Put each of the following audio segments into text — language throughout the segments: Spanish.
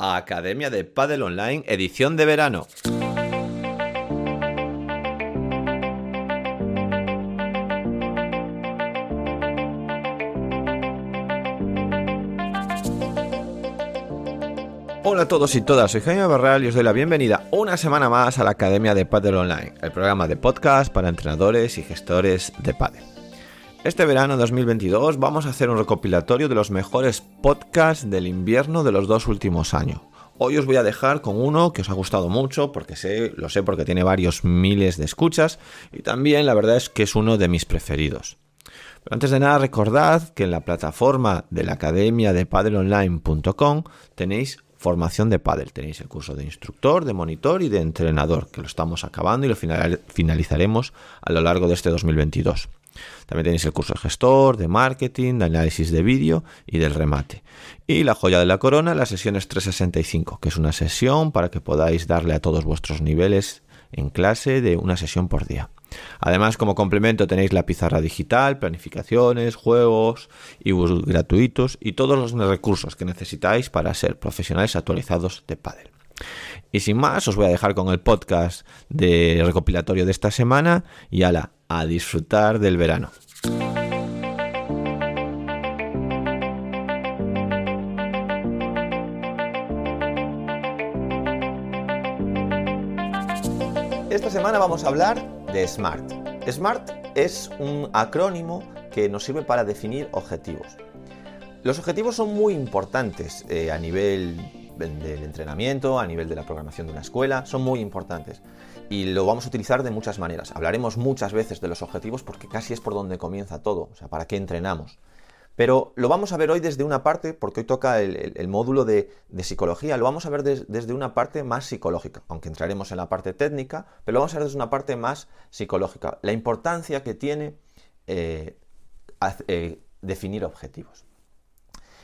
a Academia de Padel Online, edición de verano. Hola a todos y todas, soy Jaime Barral y os doy la bienvenida una semana más a la Academia de Padel Online, el programa de podcast para entrenadores y gestores de Padel. Este verano 2022 vamos a hacer un recopilatorio de los mejores podcasts del invierno de los dos últimos años. Hoy os voy a dejar con uno que os ha gustado mucho, porque sé, lo sé porque tiene varios miles de escuchas y también la verdad es que es uno de mis preferidos. Pero antes de nada recordad que en la plataforma de la academia de padelonline.com tenéis formación de pádel. Tenéis el curso de instructor, de monitor y de entrenador, que lo estamos acabando y lo finalizaremos a lo largo de este 2022. También tenéis el curso de gestor, de marketing, de análisis de vídeo y del remate. Y la joya de la corona, la sesión es 365, que es una sesión para que podáis darle a todos vuestros niveles en clase de una sesión por día. Además, como complemento tenéis la pizarra digital, planificaciones, juegos, ebooks gratuitos y todos los recursos que necesitáis para ser profesionales actualizados de pádel. Y sin más, os voy a dejar con el podcast de recopilatorio de esta semana y ala, a disfrutar del verano. Esta semana vamos a hablar de SMART. SMART es un acrónimo que nos sirve para definir objetivos. Los objetivos son muy importantes eh, a nivel del entrenamiento, a nivel de la programación de una escuela, son muy importantes y lo vamos a utilizar de muchas maneras. Hablaremos muchas veces de los objetivos porque casi es por donde comienza todo, o sea, para qué entrenamos. Pero lo vamos a ver hoy desde una parte, porque hoy toca el, módulo de, psicología, lo vamos a ver desde una parte más psicológica, aunque entraremos en la parte técnica, pero lo vamos a ver desde una parte más psicológica, la importancia que tiene eh, eh, definir objetivos.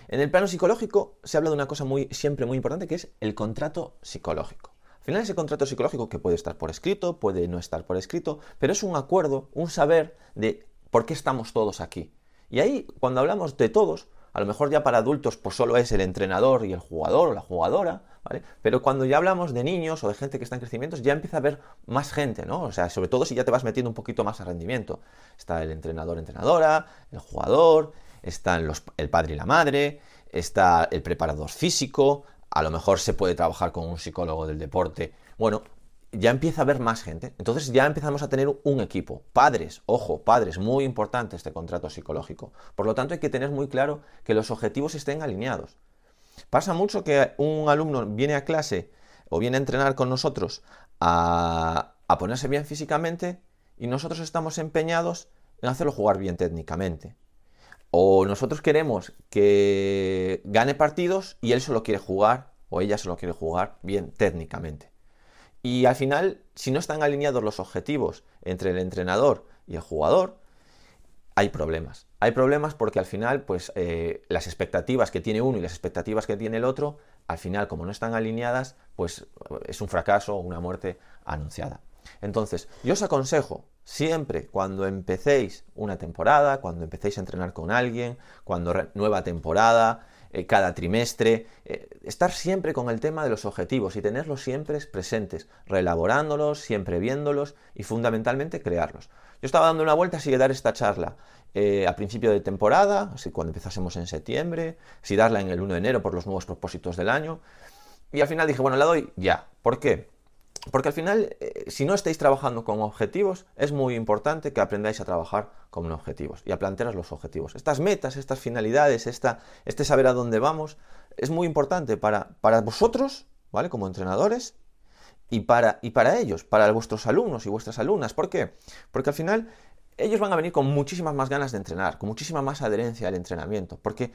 En el plano psicológico se habla de una cosa muy, siempre muy importante que es el contrato psicológico final ese contrato psicológico que puede estar por escrito, puede no estar por escrito, pero es un acuerdo, un saber de por qué estamos todos aquí. Y ahí, cuando hablamos de todos, a lo mejor ya para adultos pues solo es el entrenador y el jugador o la jugadora, ¿vale? Pero cuando ya hablamos de niños o de gente que está en crecimiento, ya empieza a haber más gente, ¿no? O sea, sobre todo si ya te vas metiendo un poquito más a rendimiento. Está el entrenador, entrenadora, el jugador, están los, el padre y la madre, está el preparador físico, a lo mejor se puede trabajar con un psicólogo del deporte. Bueno, ya empieza a haber más gente. Entonces ya empezamos a tener un equipo. Padres, ojo, padres, muy importante este contrato psicológico. Por lo tanto, hay que tener muy claro que los objetivos estén alineados. Pasa mucho que un alumno viene a clase o viene a entrenar con nosotros a, a ponerse bien físicamente y nosotros estamos empeñados en hacerlo jugar bien técnicamente. O nosotros queremos que gane partidos y él solo quiere jugar o ella solo quiere jugar bien técnicamente. Y al final, si no están alineados los objetivos entre el entrenador y el jugador, hay problemas. Hay problemas porque al final, pues eh, las expectativas que tiene uno y las expectativas que tiene el otro, al final, como no están alineadas, pues es un fracaso o una muerte anunciada. Entonces, yo os aconsejo siempre cuando empecéis una temporada, cuando empecéis a entrenar con alguien, cuando nueva temporada, eh, cada trimestre, eh, estar siempre con el tema de los objetivos y tenerlos siempre presentes, reelaborándolos, siempre viéndolos y fundamentalmente crearlos. Yo estaba dando una vuelta si dar esta charla eh, a principio de temporada, así cuando empezásemos en septiembre, si darla en el 1 de enero por los nuevos propósitos del año. Y al final dije, bueno, la doy ya. ¿Por qué? Porque al final, eh, si no estáis trabajando con objetivos, es muy importante que aprendáis a trabajar con objetivos y a plantearos los objetivos. Estas metas, estas finalidades, este saber a dónde vamos, es muy importante para, para vosotros, ¿vale? Como entrenadores, y para, y para ellos, para vuestros alumnos y vuestras alumnas. ¿Por qué? Porque al final ellos van a venir con muchísimas más ganas de entrenar, con muchísima más adherencia al entrenamiento, porque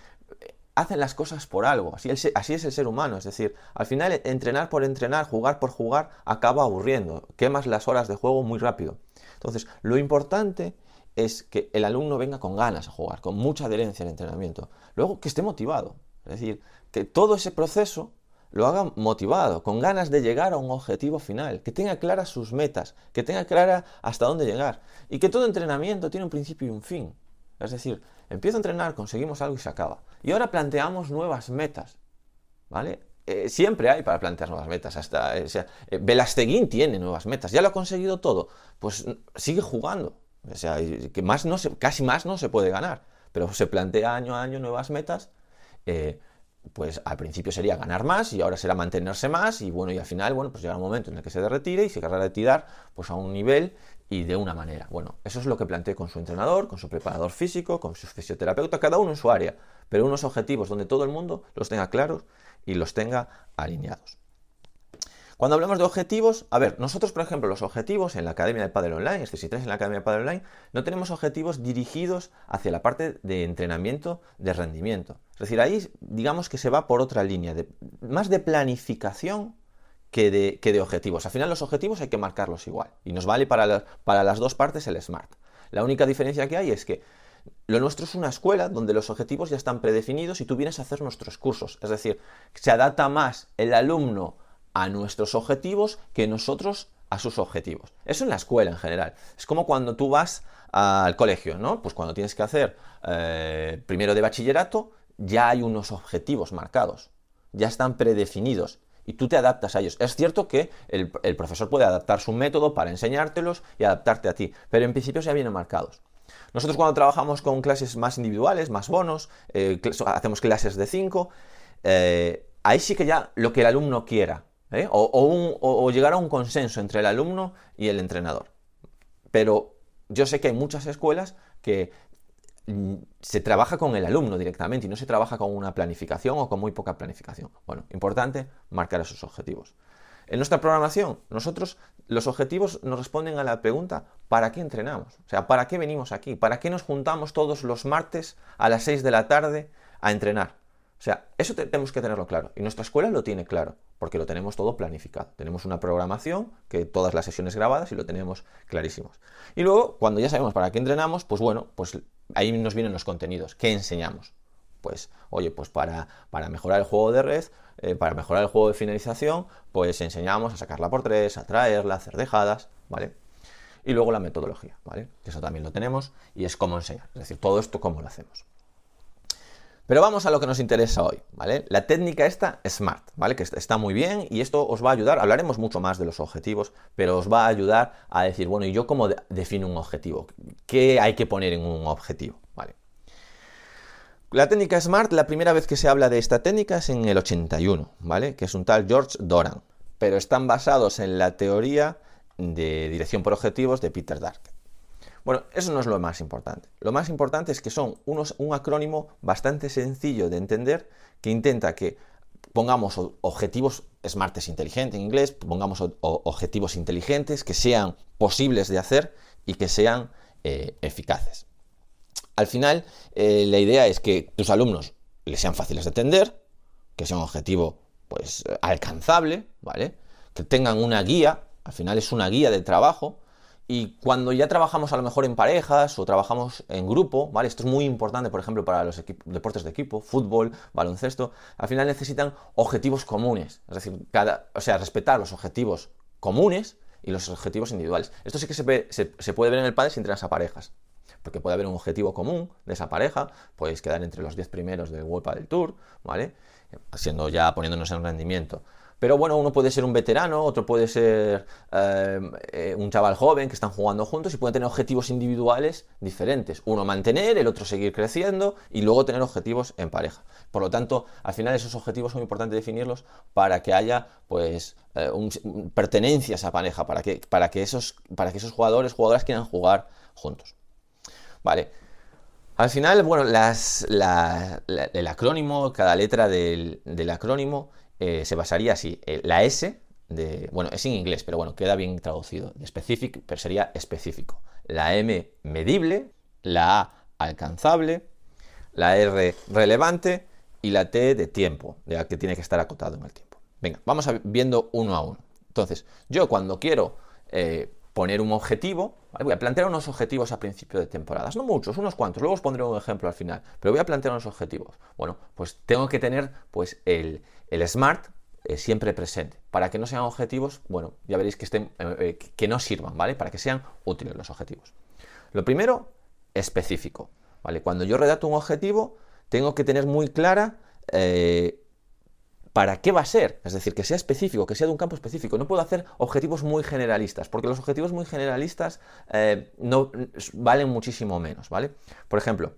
hacen las cosas por algo, así, es el ser humano, es decir, al final entrenar por entrenar, jugar por jugar, acaba aburriendo, quemas las horas de juego muy rápido. Entonces, lo importante es que el alumno venga con ganas a jugar, con mucha adherencia al entrenamiento, luego que esté motivado, es decir, que todo ese proceso lo haga motivado, con ganas de llegar a un objetivo final, que tenga claras sus metas, que tenga clara hasta dónde llegar, y que todo entrenamiento tiene un principio y un fin. Es decir, empiezo a entrenar, conseguimos algo y se acaba. Y ahora planteamos nuevas metas, ¿vale? eh, siempre hay para plantear nuevas metas. Hasta o sea, Velasteguín tiene nuevas metas. Ya lo ha conseguido todo. Pues sigue jugando. O sea, que más no se, casi más no se puede ganar. Pero se plantea año a año nuevas metas. Pues al principio sería ganar más y ahora será mantenerse más y bueno, y al final, bueno, pues llega un momento en el que se retire y se querrá retirar pues a un nivel y de una manera. Bueno, eso es lo que planteé con su entrenador, con su preparador físico, con su fisioterapeuta, cada uno en su área, pero unos objetivos donde todo el mundo los tenga claros y los tenga alineados. Cuando hablamos de objetivos, a ver, nosotros, por ejemplo, los objetivos en la Academia de Padre Online, este si en la Academia de Padre Online, no tenemos objetivos dirigidos hacia la parte de entrenamiento, de rendimiento. Es decir, ahí digamos que se va por otra línea, de, más de planificación que de, objetivos. Al final los objetivos hay que marcarlos igual y nos vale para, para las dos partes el SMART. La única diferencia que hay es que lo nuestro es una escuela donde los objetivos ya están predefinidos y tú vienes a hacer nuestros cursos. Es decir, se adapta más el alumno a nuestros objetivos que nosotros a sus objetivos. Eso en la escuela en general. Es como cuando tú vas al colegio, ¿no? Pues cuando tienes que hacer eh, primero de bachillerato, ya hay unos objetivos marcados, ya están predefinidos y tú te adaptas a ellos. Es cierto que el, profesor puede adaptar su método para enseñártelos y adaptarte a ti, pero en principio ya vienen marcados. Nosotros cuando trabajamos con clases más individuales, más bonos, eh, hacemos clases de 5, eh, ahí sí que ya lo que el alumno quiera, ¿eh? o llegar a un consenso entre el alumno y el entrenador. Pero yo sé que hay muchas escuelas que Mm, se trabaja con el alumno directamente y no se trabaja con una planificación o con muy poca planificación. Bueno, importante marcar esos objetivos. En nuestra programación, nosotros los objetivos nos responden a la pregunta ¿para qué entrenamos? O sea, ¿para qué venimos aquí? ¿Para qué nos juntamos todos los martes a las 6 de la tarde a entrenar? O sea, eso tenemos que tenerlo claro. Y nuestra escuela lo tiene claro, porque lo tenemos todo planificado. Tenemos una programación, que todas las sesiones grabadas y lo tenemos clarísimos. Y luego, cuando ya sabemos para qué entrenamos, pues bueno, pues ahí nos vienen los contenidos. ¿Qué enseñamos? Pues, oye, pues para, para mejorar el juego de red, eh, para mejorar el juego de finalización, pues enseñamos a sacarla por tres, a traerla, a hacer dejadas, ¿vale? Y luego la metodología, ¿vale? Eso también lo tenemos y es cómo enseñar. Es decir, todo esto cómo lo hacemos. Pero vamos a lo que nos interesa hoy, ¿vale? La técnica esta SMART, ¿vale? Que está muy bien y esto os va a ayudar, hablaremos mucho más de los objetivos, pero os va a ayudar a decir, bueno, ¿y yo cómo defino un objetivo? ¿Qué hay que poner en un objetivo? ¿Vale? La técnica SMART, la primera vez que se habla de esta técnica es en el 81, ¿vale? Que es un tal George Doran, pero están basados en la teoría de dirección por objetivos de Peter Dark. Bueno, eso no es lo más importante. Lo más importante es que son unos, un acrónimo bastante sencillo de entender que intenta que pongamos objetivos smartes inteligentes en inglés, pongamos objetivos inteligentes que sean posibles de hacer y que sean eh, eficaces. Al final, eh, la idea es que tus alumnos les sean fáciles de entender, que sea un objetivo pues alcanzable, ¿vale? Que tengan una guía, al final es una guía de trabajo y cuando ya trabajamos a lo mejor en parejas o trabajamos en grupo, ¿vale? Esto es muy importante, por ejemplo, para los deportes de equipo, fútbol, baloncesto, al final necesitan objetivos comunes, es decir, o sea, respetar los objetivos comunes y los objetivos individuales. Esto sí que se, puede ver en el padre si entrenas a parejas, porque puede haber un objetivo común de esa pareja, podéis quedar entre los 10 primeros del World del Tour, ¿vale? Siendo ya poniéndonos en rendimiento. Pero bueno, uno puede ser un veterano, otro puede ser eh, eh, un chaval joven que están jugando juntos y pueden tener objetivos individuales diferentes. Uno mantener, el otro seguir creciendo y luego tener objetivos en pareja. Por lo tanto, al final esos objetivos son importantes definirlos para que haya pues eh, pertenencia a esa pareja, para que, para que, esos, para que esos jugadores, jugadoras quieran jugar juntos. Vale. Al final, bueno, el acrónimo, cada letra del, del acrónimo eh, se basaría así. Eh, la S, de, bueno, es en inglés, pero bueno, queda bien traducido. Specific, pero sería específico. La M, medible. La A, alcanzable. La R, relevante. Y la T, de tiempo, de que tiene que estar acotado en el tiempo. Venga, vamos viendo uno a uno. Entonces, yo cuando quiero eh, poner un objetivo, voy a plantear unos objetivos a principio de temporadas, no muchos, unos cuantos, luego os pondré un ejemplo al final, pero voy a plantear unos objetivos. Bueno, pues tengo que tener pues el, el SMART eh, siempre presente. Para que no sean objetivos, bueno, ya veréis que, estén, eh, eh, que no sirvan, ¿vale? Para que sean útiles los objetivos. Lo primero, específico, ¿vale? Cuando yo redacto un objetivo, tengo que tener muy clara para qué va a ser, es decir, que sea específico, que sea de un campo específico. No puedo hacer objetivos muy generalistas, porque los objetivos muy generalistas no valen muchísimo menos, ¿vale? Por ejemplo,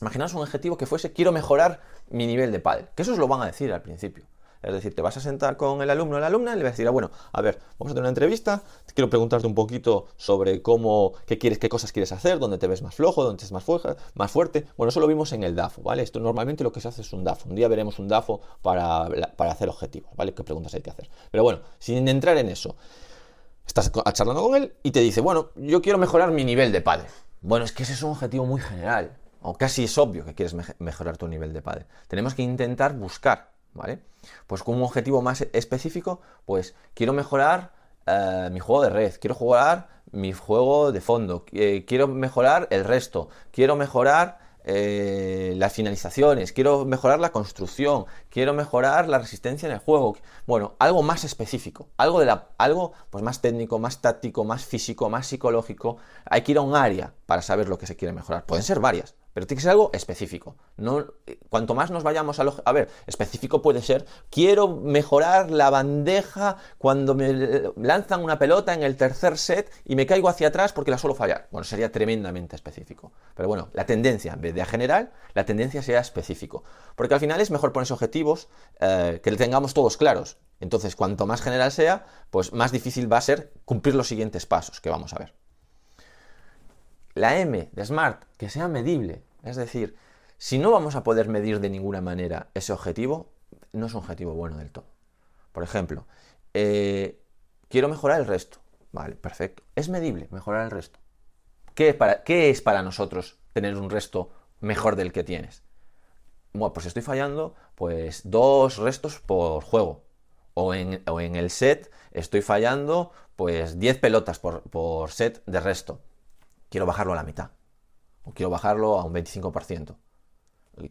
imaginaos un objetivo que fuese quiero mejorar mi nivel de pádel, que eso os lo van a decir al principio. Es decir, te vas a sentar con el alumno o la alumna y le vas a decir, ah, bueno, a ver, vamos a tener una entrevista, quiero preguntarte un poquito sobre cómo, qué quieres, qué cosas quieres hacer, dónde te ves más flojo, dónde estás más, más fuerte. Bueno, eso lo vimos en el DAFO, ¿vale? Esto normalmente lo que se hace es un DAFO. Un día veremos un DAFO para, hacer objetivos, ¿vale? ¿Qué preguntas hay que hacer? Pero bueno, sin entrar en eso, estás charlando con él y te dice, bueno, yo quiero mejorar mi nivel de padre. Bueno, es que ese es un objetivo muy general, o casi es obvio que quieres mejorar tu nivel de padre. Tenemos que intentar buscar ¿vale? Pues con un objetivo más específico, pues quiero mejorar eh, mi juego de red, quiero jugar mi juego de fondo, eh, quiero mejorar el resto, quiero mejorar eh, las finalizaciones, quiero mejorar la construcción, quiero mejorar la resistencia en el juego. Bueno, algo más específico, algo, de la, algo pues más técnico, más táctico, más físico, más psicológico. Hay que ir a un área para saber lo que se quiere mejorar. Pueden ser varias, pero tiene que ser algo específico. No, cuanto más nos vayamos a lo... A ver, específico puede ser, quiero mejorar la bandeja cuando me lanzan una pelota en el tercer set y me caigo hacia atrás porque la suelo fallar. Bueno, sería tremendamente específico. Pero bueno, la tendencia, en vez de a general, la tendencia sea específico. Porque al final es mejor ponerse objetivos eh, que le tengamos todos claros. Entonces, cuanto más general sea, pues más difícil va a ser cumplir los siguientes pasos que vamos a ver. La M de SMART, que sea medible, es decir, si no vamos a poder medir de ninguna manera ese objetivo, no es un objetivo bueno del todo. Por ejemplo, eh, quiero mejorar el resto. Vale, perfecto. Es medible mejorar el resto. ¿Qué, para, ¿Qué es para nosotros tener un resto mejor del que tienes? Bueno, pues estoy fallando, pues dos restos por juego. O en, el set estoy fallando, pues 10 pelotas por, por set de resto. Quiero bajarlo a la mitad quiero bajarlo a un 25%.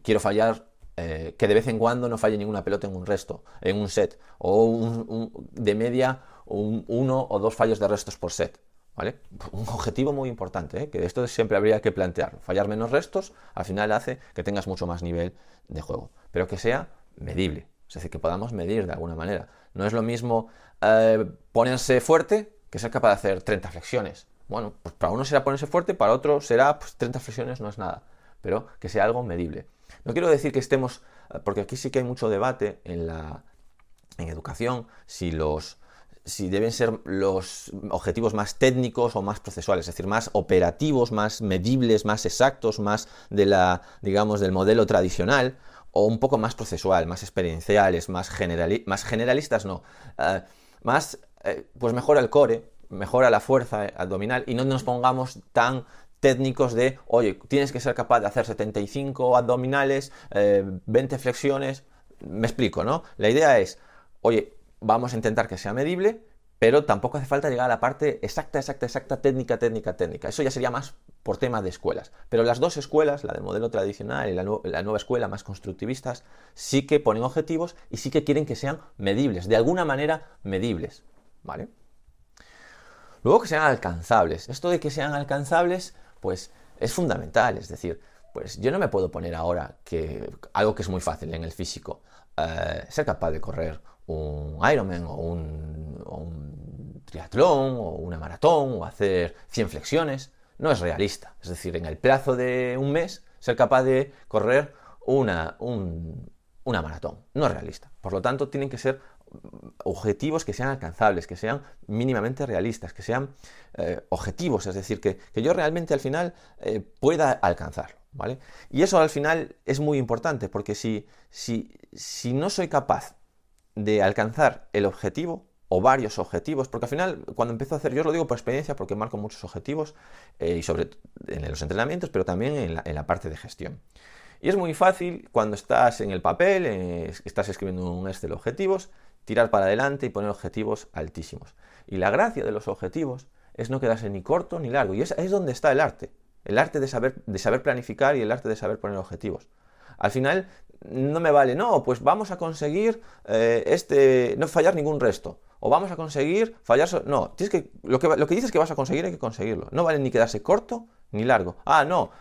Quiero fallar, eh, que de vez en cuando no falle ninguna pelota en un resto, en un set, o de media un, uno o dos fallos de restos por set. ¿Vale? Un objetivo muy importante, ¿eh? que esto siempre habría que plantear. Fallar menos restos al final hace que tengas mucho más nivel de juego, pero que sea medible, es decir, que podamos medir de alguna manera. No es lo mismo eh, ponerse fuerte que ser capaz de hacer 30 flexiones bueno, pues para uno será ponerse fuerte, para otro será pues, 30 flexiones, no es nada, pero que sea algo medible. No quiero decir que estemos, eh, porque aquí sí que hay mucho debate en la en educación, si los si deben ser los objetivos más técnicos o más procesuales, es decir, más operativos, más medibles, más exactos, más de la, digamos, del modelo tradicional, o un poco más procesual, más experienciales, más, más generalistas, no, eh, más, eh, pues mejora el core, mejora la fuerza abdominal y no nos pongamos tan técnicos de, oye, tienes que ser capaz de hacer 75 abdominales, 20 eh, flexiones. Me explico, ¿no? La idea es, oye, vamos a intentar que sea medible, pero tampoco hace falta llegar a la parte exacta, exacta, exacta, técnica, técnica, técnica. Eso ya sería más por tema de escuelas. Pero las dos escuelas, la del modelo tradicional y la, la, nueva escuela más constructivistas, sí que ponen objetivos y sí que quieren que sean medibles, de alguna manera medibles. ¿Vale? Luego que sean alcanzables. Esto de que sean alcanzables, pues es fundamental. Es decir, pues yo no me puedo poner ahora que algo que es muy fácil en el físico, eh, ser capaz de correr un Ironman o un, o un, triatlón o una maratón o hacer 100 flexiones, no es realista. Es decir, en el plazo de un mes, ser capaz de correr una, una maratón, no es realista. Por lo tanto, tienen que ser objetivos que sean alcanzables, que sean mínimamente realistas, que sean eh, objetivos, es decir, que, yo realmente al final eh, pueda alcanzarlo. ¿vale? Y eso al final es muy importante, porque si, si, si no soy capaz de alcanzar el objetivo, o varios objetivos, porque al final cuando empiezo a hacer, yo lo digo por experiencia porque marco muchos objetivos eh, y sobre en los entrenamientos, pero también en la, en la, parte de gestión. Y es muy fácil cuando estás en el papel, estás escribiendo un Excel objetivos, tirar para adelante y poner objetivos altísimos. Y la gracia de los objetivos es no quedarse ni corto ni largo. Y es, es donde está el arte. El arte de saber, de saber planificar y el arte de saber poner objetivos. Al final no me vale, no, pues vamos a conseguir eh, este, no fallar ningún resto. O vamos a conseguir fallar... no, tienes que, lo, que, lo que dices que vas a conseguir hay que conseguirlo. No vale ni quedarse corto ni largo. Ah, no,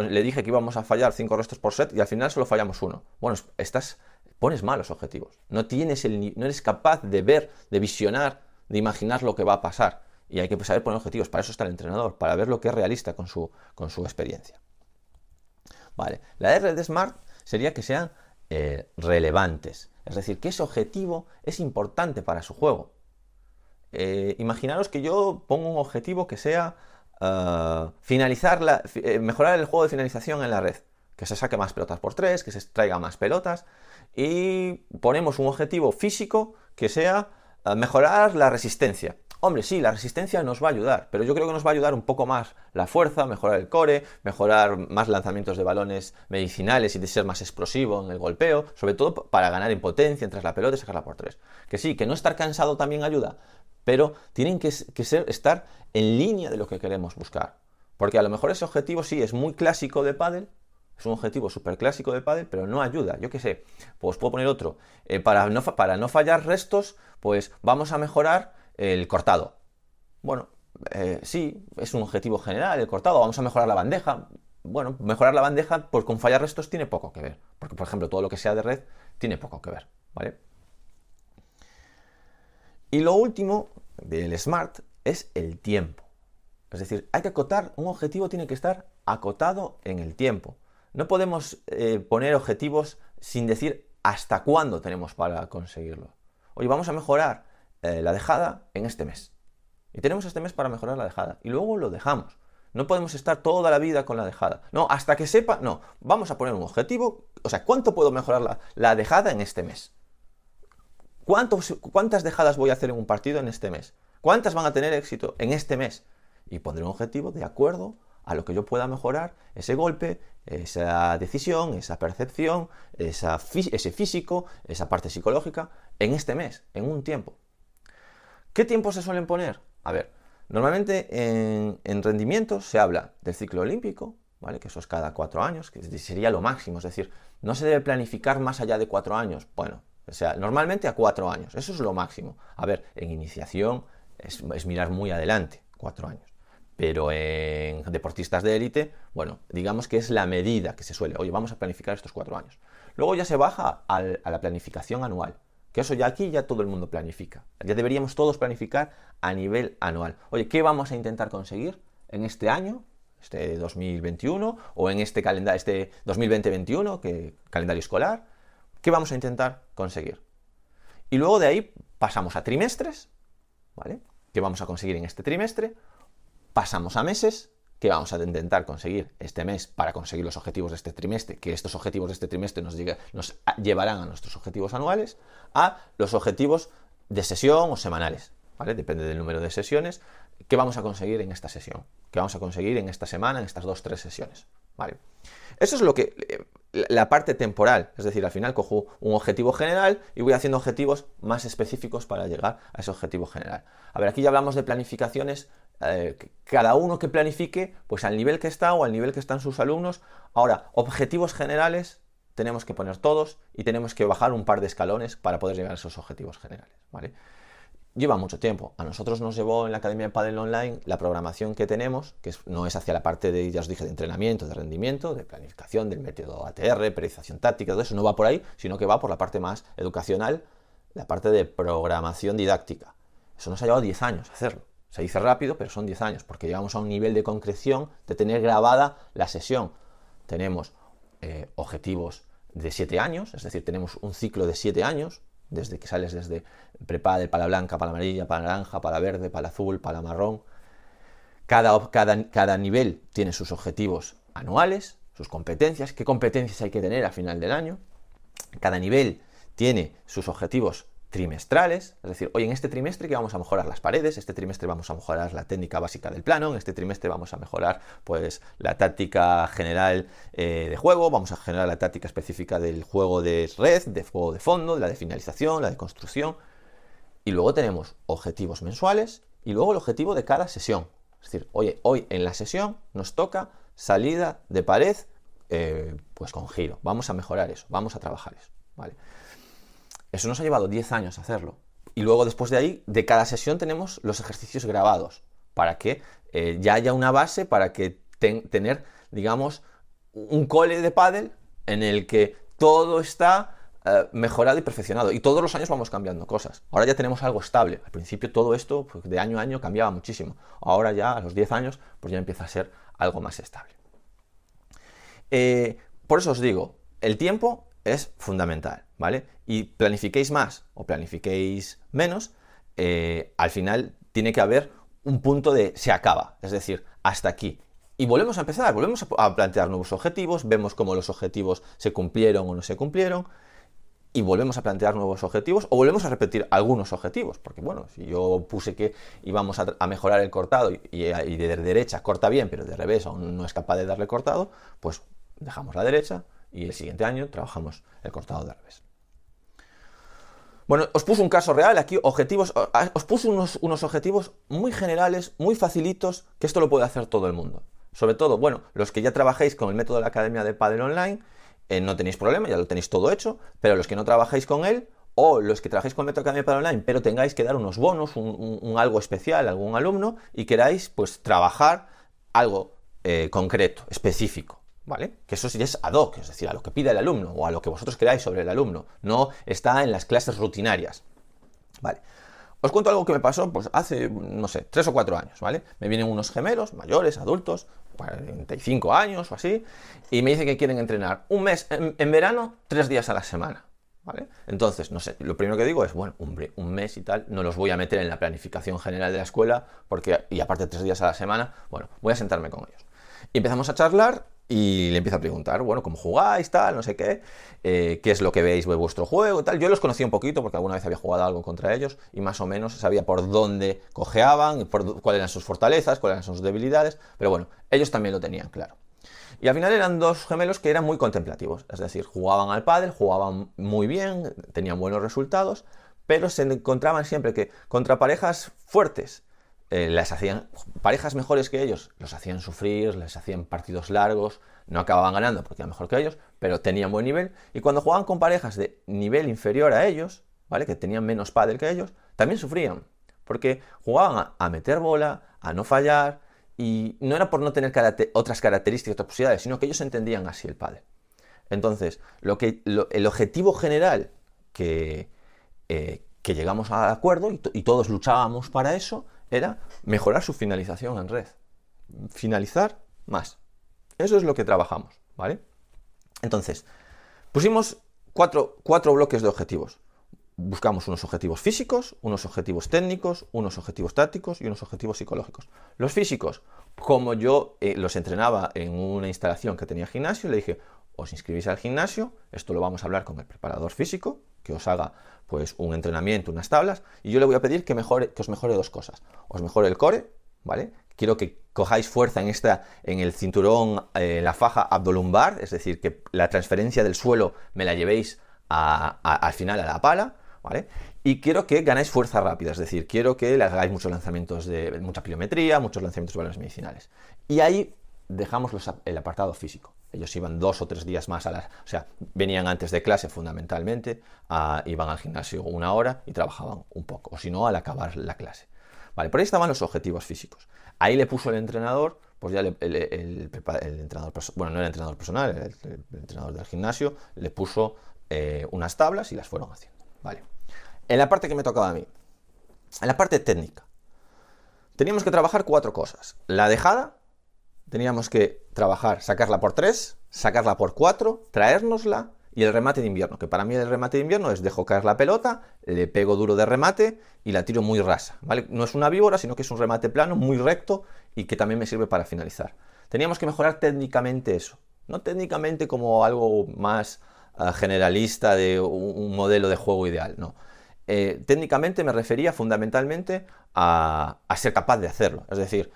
le dije que íbamos a fallar cinco restos por set y al final solo fallamos uno. Bueno, estás pones malos objetivos. No, tienes el, no eres capaz de ver, de visionar, de imaginar lo que va a pasar. Y hay que saber poner objetivos. Para eso está el entrenador, para ver lo que es realista con su, con su experiencia. Vale. La R de SMART sería que sean eh, relevantes. Es decir, que ese objetivo es importante para su juego. Eh, imaginaros que yo pongo un objetivo que sea eh, finalizar la, mejorar el juego de finalización en la red. Que se saque más pelotas por tres, que se traiga más pelotas. Y ponemos un objetivo físico que sea mejorar la resistencia. Hombre, sí, la resistencia nos va a ayudar, pero yo creo que nos va a ayudar un poco más la fuerza, mejorar el core, mejorar más lanzamientos de balones medicinales y de ser más explosivo en el golpeo, sobre todo para ganar en potencia entre la pelota y sacarla por tres. Que sí, que no estar cansado también ayuda, pero tienen que, ser, estar en línea de lo que queremos buscar. Porque a lo mejor ese objetivo sí es muy clásico de pádel, es un objetivo súper clásico de pádel, pero no ayuda. Yo qué sé, pues puedo poner otro. Eh, para, no, para no fallar restos, pues vamos a mejorar el cortado. Bueno, eh, sí, es un objetivo general el cortado, vamos a mejorar la bandeja. Bueno, mejorar la bandeja pues con fallar restos tiene poco que ver, porque por ejemplo todo lo que sea de red tiene poco que ver, ¿vale? Y lo último del SMART es el tiempo. Es decir, hay que acotar, un objetivo tiene que estar acotado en el tiempo. No podemos eh, poner objetivos sin decir hasta cuándo tenemos para conseguirlo. Oye, vamos a mejorar eh, la dejada en este mes. Y tenemos este mes para mejorar la dejada. Y luego lo dejamos. No podemos estar toda la vida con la dejada. No, hasta que sepa, no. Vamos a poner un objetivo. O sea, ¿cuánto puedo mejorar la, la dejada en este mes? ¿Cuántas dejadas voy a hacer en un partido en este mes? ¿Cuántas van a tener éxito en este mes? Y pondré un objetivo de acuerdo a lo que yo pueda mejorar ese golpe, esa decisión, esa percepción, ese físico, esa parte psicológica en este mes, en un tiempo. ¿Qué tiempos se suelen poner? A ver, normalmente en, rendimiento se habla del ciclo olímpico, ¿vale? Que eso es cada cuatro años, que sería lo máximo, es decir, no se debe planificar más allá de cuatro años. Bueno, o sea, normalmente a cuatro años, eso es lo máximo. A ver, en iniciación es mirar muy adelante, cuatro años. Pero en deportistas de élite, bueno, digamos que es la medida que se suele. Oye, vamos a planificar estos cuatro años. Luego ya se baja a la planificación anual. Que eso ya aquí ya todo el mundo planifica. Ya deberíamos todos planificar a nivel anual. Oye, ¿qué vamos a intentar conseguir en este año, este 2021, o en este calendario, este 2020-21, que calendario escolar? ¿Qué vamos a intentar conseguir? Y luego de ahí pasamos a trimestres, ¿vale? ¿Qué vamos a conseguir en este trimestre? Pasamos a meses, que vamos a intentar conseguir este mes para conseguir los objetivos de este trimestre, que estos objetivos de este trimestre nos, llevarán a nuestros objetivos anuales, a los objetivos de sesión o semanales, ¿vale? Depende del número de sesiones, ¿qué vamos a conseguir en esta sesión? ¿Qué vamos a conseguir en esta semana, en estas dos, tres sesiones? ¿Vale? Eso es lo que eh, la parte temporal, es decir, al final cojo un objetivo general y voy haciendo objetivos más específicos para llegar a ese objetivo general. A ver, aquí ya hablamos de planificaciones eh, cada uno que planifique, pues al nivel que está o al nivel que están sus alumnos. Ahora, objetivos generales tenemos que poner todos y tenemos que bajar un par de escalones para poder llegar a esos objetivos generales. Lleva mucho tiempo. A nosotros nos llevó en la Academia de Padel Online la programación que tenemos, que no es hacia la parte de, ya os dije, de entrenamiento, de rendimiento, de planificación, del método ATR, periodización táctica, todo eso no va por ahí, sino que va por la parte más educacional, la parte de programación didáctica. Eso nos ha llevado 10 años hacerlo. Se dice rápido, pero son 10 años, porque llegamos a un nivel de concreción de tener grabada la sesión. Tenemos eh, objetivos de 7 años, es decir, tenemos un ciclo de 7 años, desde que sales desde prepa de pala blanca, pala amarilla, pala naranja, pala verde, pala azul, pala marrón. Cada, cada, cada nivel tiene sus objetivos anuales, sus competencias, qué competencias hay que tener a final del año. Cada nivel tiene sus objetivos trimestrales, es decir, hoy en este trimestre que vamos a mejorar las paredes, este trimestre vamos a mejorar la técnica básica del plano, en este trimestre vamos a mejorar pues la táctica general eh, de juego, vamos a generar la táctica específica del juego de red, de juego de fondo, la de finalización, la de construcción, y luego tenemos objetivos mensuales y luego el objetivo de cada sesión. Es decir, oye, hoy en la sesión nos toca salida de pared eh, pues con giro, vamos a mejorar eso, vamos a trabajar eso, ¿vale? Eso nos ha llevado 10 años hacerlo. Y luego después de ahí, de cada sesión tenemos los ejercicios grabados, para que eh, ya haya una base, para que tener, digamos, un cole de pádel en el que todo está eh, mejorado y perfeccionado. Y todos los años vamos cambiando cosas. Ahora ya tenemos algo estable. Al principio todo esto, pues, de año a año, cambiaba muchísimo. Ahora ya, a los 10 años, pues ya empieza a ser algo más estable. Eh, por eso os digo, el tiempo es fundamental, Y planifiquéis más o planifiquéis menos, eh, al final tiene que haber un punto de se acaba, es decir, hasta aquí. Y volvemos a empezar, volvemos a plantear nuevos objetivos, vemos cómo los objetivos se cumplieron o no se cumplieron, y volvemos a plantear nuevos objetivos o volvemos a repetir algunos objetivos. Porque bueno, si yo puse que íbamos a, mejorar el cortado y, y, de derecha corta bien, pero de revés aún no es capaz de darle cortado, pues dejamos la derecha y el siguiente año trabajamos el cortado de revés. Bueno, os puse un caso real aquí, objetivos, os puse unos, unos objetivos muy generales, muy facilitos, que esto lo puede hacer todo el mundo. Sobre todo, bueno, los que ya trabajáis con el método de la Academia de Padel Online, eh, no tenéis problema, ya lo tenéis todo hecho, pero los que no trabajáis con él, o los que trabajáis con el método de Academia de Padel Online, pero tengáis que dar unos bonos, un, algo especial a algún alumno, y queráis pues trabajar algo eh, concreto, específico. ¿Vale? Que eso sí es ad hoc, es decir, a lo que pide el alumno o a lo que vosotros queráis sobre el alumno, no está en las clases rutinarias, ¿vale? Os cuento algo que me pasó pues hace, no sé, tres o cuatro años, ¿vale? Me vienen unos gemelos, mayores, adultos, 45 años o así, y me dicen que quieren entrenar un mes en, verano, tres días a la semana, ¿vale? Entonces, no sé, lo primero que digo es, bueno, hombre, un mes y tal, no los voy a meter en la planificación general de la escuela, porque, y aparte tres días a la semana, bueno, voy a sentarme con ellos. Y empezamos a charlar y le empieza a preguntar, bueno, cómo jugáis, tal, no sé qué, eh, qué es lo que veis vuestro juego, tal. Yo los conocía un poquito porque alguna vez había jugado algo contra ellos y más o menos sabía por dónde cojeaban, cuáles eran sus fortalezas, cuáles eran sus debilidades, pero bueno, ellos también lo tenían claro. Y al final eran dos gemelos que eran muy contemplativos, es decir, jugaban al pádel, jugaban muy bien, tenían buenos resultados, pero se encontraban siempre que contra parejas fuertes eh, las hacían, parejas mejores que ellos, los hacían sufrir, les hacían partidos largos, no acababan ganando porque eran mejor que ellos, pero tenían buen nivel. Y cuando jugaban con parejas de nivel inferior a ellos, ¿vale? Que tenían menos pádel que ellos, también sufrían. Porque jugaban a, meter bola, a no fallar, y no era por no tener otras características, otras posibilidades, sino que ellos entendían así el pádel. Entonces, lo que, el objetivo general que, eh, que llegamos a acuerdo, y todos luchábamos para eso, era mejorar su finalización en red. Finalizar más. Eso es lo que trabajamos, ¿vale? Entonces, pusimos cuatro, bloques de objetivos. Buscamos unos objetivos físicos, unos objetivos técnicos, unos objetivos tácticos y unos objetivos psicológicos. Los físicos, como yo eh, los entrenaba en una instalación que tenía gimnasio, le dije, os inscribís al gimnasio, esto lo vamos a hablar con el preparador físico, que os haga pues un entrenamiento, unas tablas, y yo le voy a pedir que, mejore, que os mejore dos cosas. Os mejore el core, ¿vale? Quiero que cojáis fuerza en, esta, en el cinturón, en eh, la faja abdolumbar, es decir, que la transferencia del suelo me la llevéis al final a la pala, ¿vale? Y quiero que ganáis fuerza rápida, es decir, quiero que le hagáis muchos lanzamientos de mucha pliometría, muchos lanzamientos de balones medicinales. Y ahí dejamos el apartado físico. Ellos iban dos o tres días más a las... O sea, venían antes de clase fundamentalmente, iban al gimnasio una hora y trabajaban un poco, o si no, al acabar la clase. Vale, por ahí estaban los objetivos físicos. Ahí le puso el entrenador, pues ya el, entrenador, bueno, no el entrenador personal, el, entrenador del gimnasio, le puso eh, unas tablas y las fueron haciendo. Vale. En la parte que me tocaba a mí, en la parte técnica, teníamos que trabajar cuatro cosas. La dejada, teníamos que trabajar, sacarla por 3, sacarla por 4, traérnosla y el remate de invierno, que para mí el remate de invierno es dejo caer la pelota, le pego duro de remate y la tiro muy rasa, ¿vale? No es una víbora, sino que es un remate plano, muy recto y que también me sirve para finalizar. Teníamos que mejorar técnicamente eso, no técnicamente como algo más ah, generalista de un, modelo de juego ideal, no. Eh, técnicamente me refería fundamentalmente a ser capaz de hacerlo, es decir,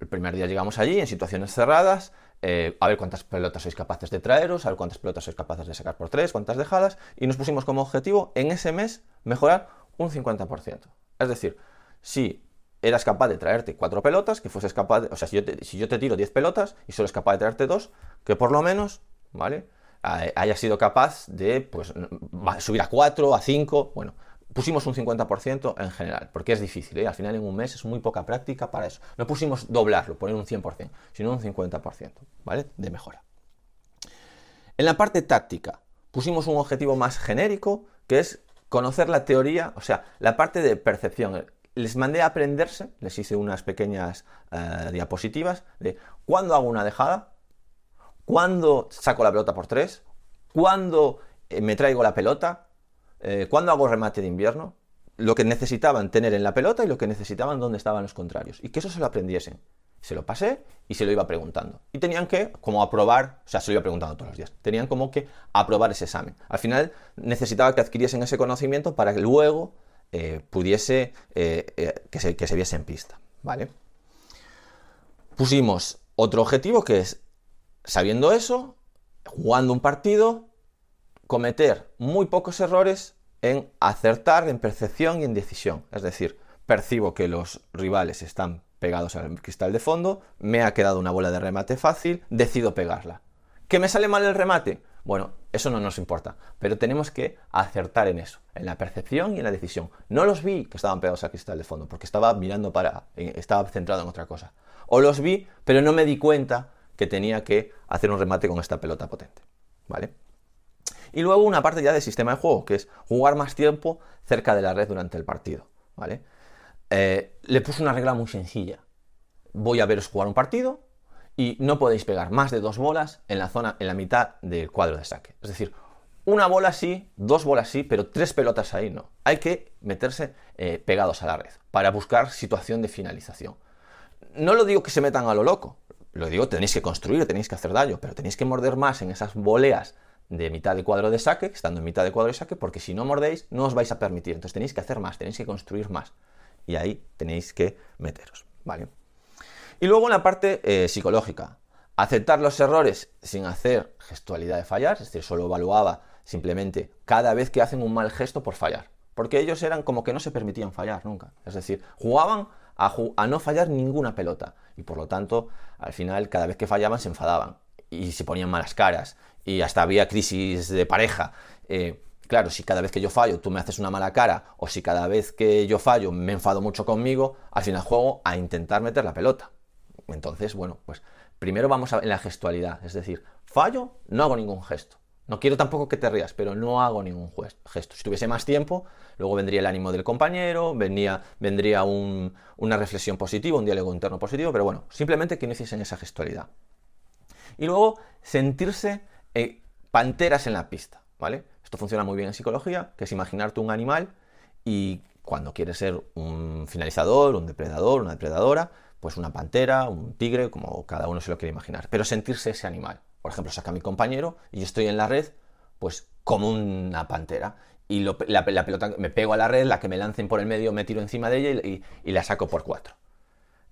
el primer día llegamos allí en situaciones cerradas, eh, a ver cuántas pelotas sois capaces de traeros, a ver cuántas pelotas sois capaces de sacar por tres, cuántas dejadas, y nos pusimos como objetivo en ese mes mejorar un 50%. Es decir, si eras capaz de traerte cuatro pelotas, que fueses capaz, de, o sea, si yo, te, si yo te tiro 10 pelotas y solo es capaz de traerte dos, que por lo menos, ¿vale? Haya sido capaz de pues, subir a 4, a 5, bueno, pusimos un 50% en general, porque es difícil, ¿eh? al final en un mes es muy poca práctica para eso. No pusimos doblarlo, poner un 100%, sino un 50%, ¿vale? De mejora. En la parte táctica, pusimos un objetivo más genérico, que es conocer la teoría, o sea, la parte de percepción. Les mandé a aprenderse, les hice unas pequeñas eh, diapositivas de cuándo hago una dejada, cuándo saco la pelota por tres, cuándo eh, me traigo la pelota, eh, cuándo hago remate de invierno, lo que necesitaban tener en la pelota y lo que necesitaban dónde estaban los contrarios. Y que eso se lo aprendiesen. Se lo pasé y se lo iba preguntando. Y tenían que, como aprobar, o sea, se lo iba preguntando todos los días, tenían como que aprobar ese examen. Al final necesitaba que adquiriesen ese conocimiento para que luego eh, pudiese, que, se, que se viese en pista. ¿Vale? Pusimos otro objetivo que es, sabiendo eso, jugando un partido, cometer muy pocos errores en acertar en percepción y en decisión. Es decir, percibo que los rivales están pegados al cristal de fondo, me ha quedado una bola de remate fácil, decido pegarla. ¿Que me sale mal el remate? Bueno, eso no nos importa, pero tenemos que acertar en eso, en la percepción y en la decisión. No los vi que estaban pegados al cristal de fondo, porque estaba mirando para, eh, estaba centrado en otra cosa. O los vi, pero no me di cuenta que tenía que hacer un remate con esta pelota potente. ¿Vale? Y luego una parte ya del sistema de juego, que es jugar más tiempo cerca de la red durante el partido. ¿vale? Eh, le puse una regla muy sencilla. Voy a veros jugar un partido y no podéis pegar más de dos bolas en la zona, en la mitad del cuadro de saque. Es decir, una bola sí, dos bolas sí, pero tres pelotas ahí no. Hay que meterse eh, pegados a la red para buscar situación de finalización. No lo digo que se metan a lo loco, lo digo, tenéis que construir, tenéis que hacer daño, pero tenéis que morder más en esas voleas de mitad de cuadro de saque, estando en mitad de cuadro de saque, porque si no mordéis no os vais a permitir. Entonces tenéis que hacer más, tenéis que construir más. Y ahí tenéis que meteros, ¿vale? Y luego en la parte eh, psicológica, aceptar los errores sin hacer gestualidad de fallar, es decir, solo evaluaba simplemente cada vez que hacen un mal gesto por fallar. Porque ellos eran como que no se permitían fallar nunca. Es decir, jugaban a, a no fallar ninguna pelota. Y por lo tanto, al final, cada vez que fallaban se enfadaban y se ponían malas caras y hasta había crisis de pareja. Eh, claro, si cada vez que yo fallo tú me haces una mala cara o si cada vez que yo fallo me enfado mucho conmigo, al final juego a intentar meter la pelota. Entonces, bueno, pues primero vamos a en la gestualidad, es decir, fallo, no hago ningún gesto. No quiero tampoco que te rías, pero no hago ningún gesto. Si tuviese más tiempo, luego vendría el ánimo del compañero, vendría, vendría una reflexión positiva, un diálogo interno positivo, pero bueno, simplemente que inicies en esa gestualidad. Y luego sentirse eh, panteras en la pista, ¿vale? Esto funciona muy bien en psicología, que es imaginarte un animal y cuando quieres ser un finalizador, un depredador, una depredadora, pues una pantera, un tigre, como cada uno se lo quiere imaginar, pero sentirse ese animal. Por ejemplo, saca a mi compañero y yo estoy en la red, pues como una pantera. Y la, pelota me pego a la red, la que me lancen por el medio, me tiro encima de ella y la saco por cuatro.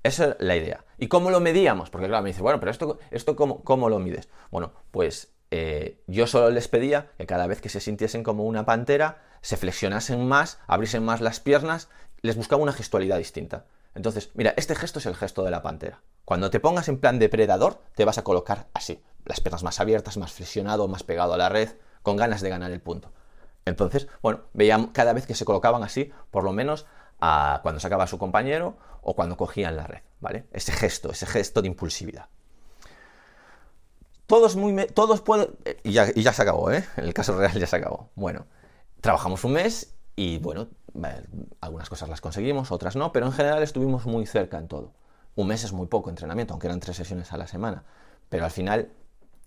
Esa es la idea. ¿Y cómo lo medíamos? Porque claro, me dice, bueno, pero esto, esto cómo, cómo lo mides? Bueno, pues eh, yo solo les pedía que cada vez que se sintiesen como una pantera, se flexionasen más, abriesen más las piernas, les buscaba una gestualidad distinta. Entonces, mira, este gesto es el gesto de la pantera. Cuando te pongas en plan depredador, te vas a colocar así, las piernas más abiertas, más flexionado, más pegado a la red, con ganas de ganar el punto. Entonces, bueno, veían cada vez que se colocaban así, por lo menos a cuando sacaba a su compañero o cuando cogían la red, ¿vale? Ese gesto, ese gesto de impulsividad. Todos, muy todos pueden... Y ya, y ya se acabó, ¿eh? En el caso real ya se acabó. Bueno, trabajamos un mes y bueno, algunas cosas las conseguimos, otras no, pero en general estuvimos muy cerca en todo. Un mes es muy poco entrenamiento, aunque eran tres sesiones a la semana. Pero al final,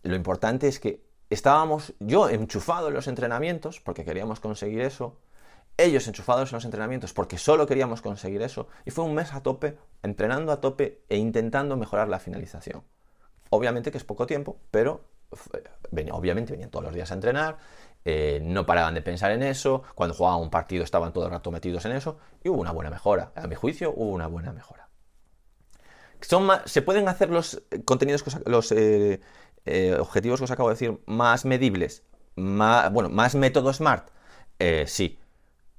lo importante es que estábamos yo enchufado en los entrenamientos, porque queríamos conseguir eso, ellos enchufados en los entrenamientos porque solo queríamos conseguir eso. Y fue un mes a tope, entrenando a tope e intentando mejorar la finalización. Obviamente que es poco tiempo, pero obviamente venían todos los días a entrenar, eh, no paraban de pensar en eso, cuando jugaban un partido estaban todo el rato metidos en eso y hubo una buena mejora. A mi juicio hubo una buena mejora. Son ¿Se pueden hacer los contenidos, los eh, eh, objetivos que os acabo de decir más medibles? Bueno, más método SMART. sí,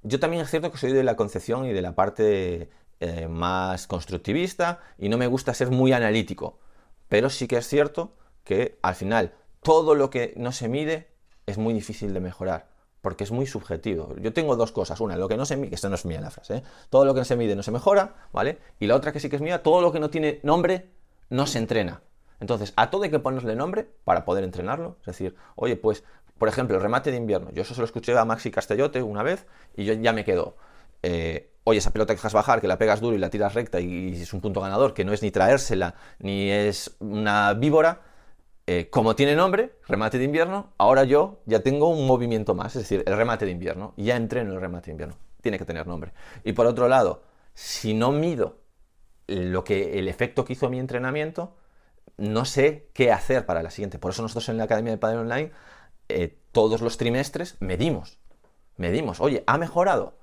yo también es cierto que soy de la concepción y de la parte eh, más constructivista y no me gusta ser muy analítico, pero sí que es cierto que al final todo lo que no se mide es muy difícil de mejorar porque es muy subjetivo. Yo tengo dos cosas. Una, lo que no se mide, que esto no es mía la frase, ¿eh? todo lo que no se mide no se mejora, ¿vale? Y la otra que sí que es mía, todo lo que no tiene nombre no se entrena. Entonces, a todo hay que ponerle nombre para poder entrenarlo. Es decir, oye, pues Por ejemplo, el remate de invierno. Yo eso se lo escuché a Maxi Castellote una vez y yo ya me quedo. Eh, oye, esa pelota que dejas bajar, que la pegas duro y la tiras recta y es un punto ganador, que no es ni traérsela, ni es una víbora, eh, como tiene nombre, remate de invierno, ahora yo ya tengo un movimiento más, es decir, el remate de invierno, ya entreno el remate de invierno, tiene que tener nombre. Y por otro lado, si no mido lo que, el efecto que hizo mi entrenamiento, no sé qué hacer para la siguiente. Por eso nosotros en la Academia de Padre Online, eh, todos los trimestres medimos, medimos, oye, ¿ha mejorado?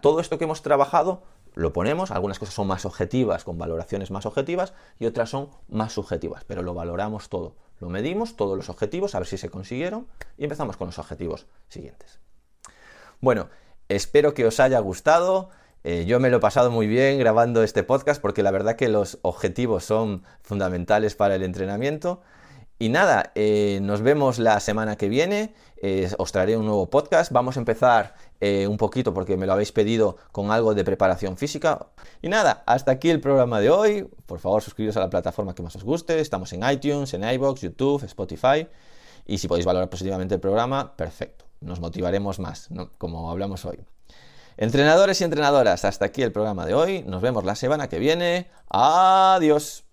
Todo esto que hemos trabajado lo ponemos, algunas cosas son más objetivas, con valoraciones más objetivas, y otras son más subjetivas, pero lo valoramos todo. Lo medimos, todos los objetivos, a ver si se consiguieron, y empezamos con los objetivos siguientes. Bueno, espero que os haya gustado. Eh, yo me lo he pasado muy bien grabando este podcast porque la verdad que los objetivos son fundamentales para el entrenamiento. Y nada, eh, nos vemos la semana que viene. Eh, os traeré un nuevo podcast. Vamos a empezar eh, un poquito porque me lo habéis pedido con algo de preparación física. Y nada, hasta aquí el programa de hoy. Por favor, suscribiros a la plataforma que más os guste. Estamos en iTunes, en iBox, YouTube, Spotify. Y si podéis valorar positivamente el programa, perfecto. Nos motivaremos más, como hablamos hoy. Entrenadores y entrenadoras, hasta aquí el programa de hoy. Nos vemos la semana que viene. Adiós.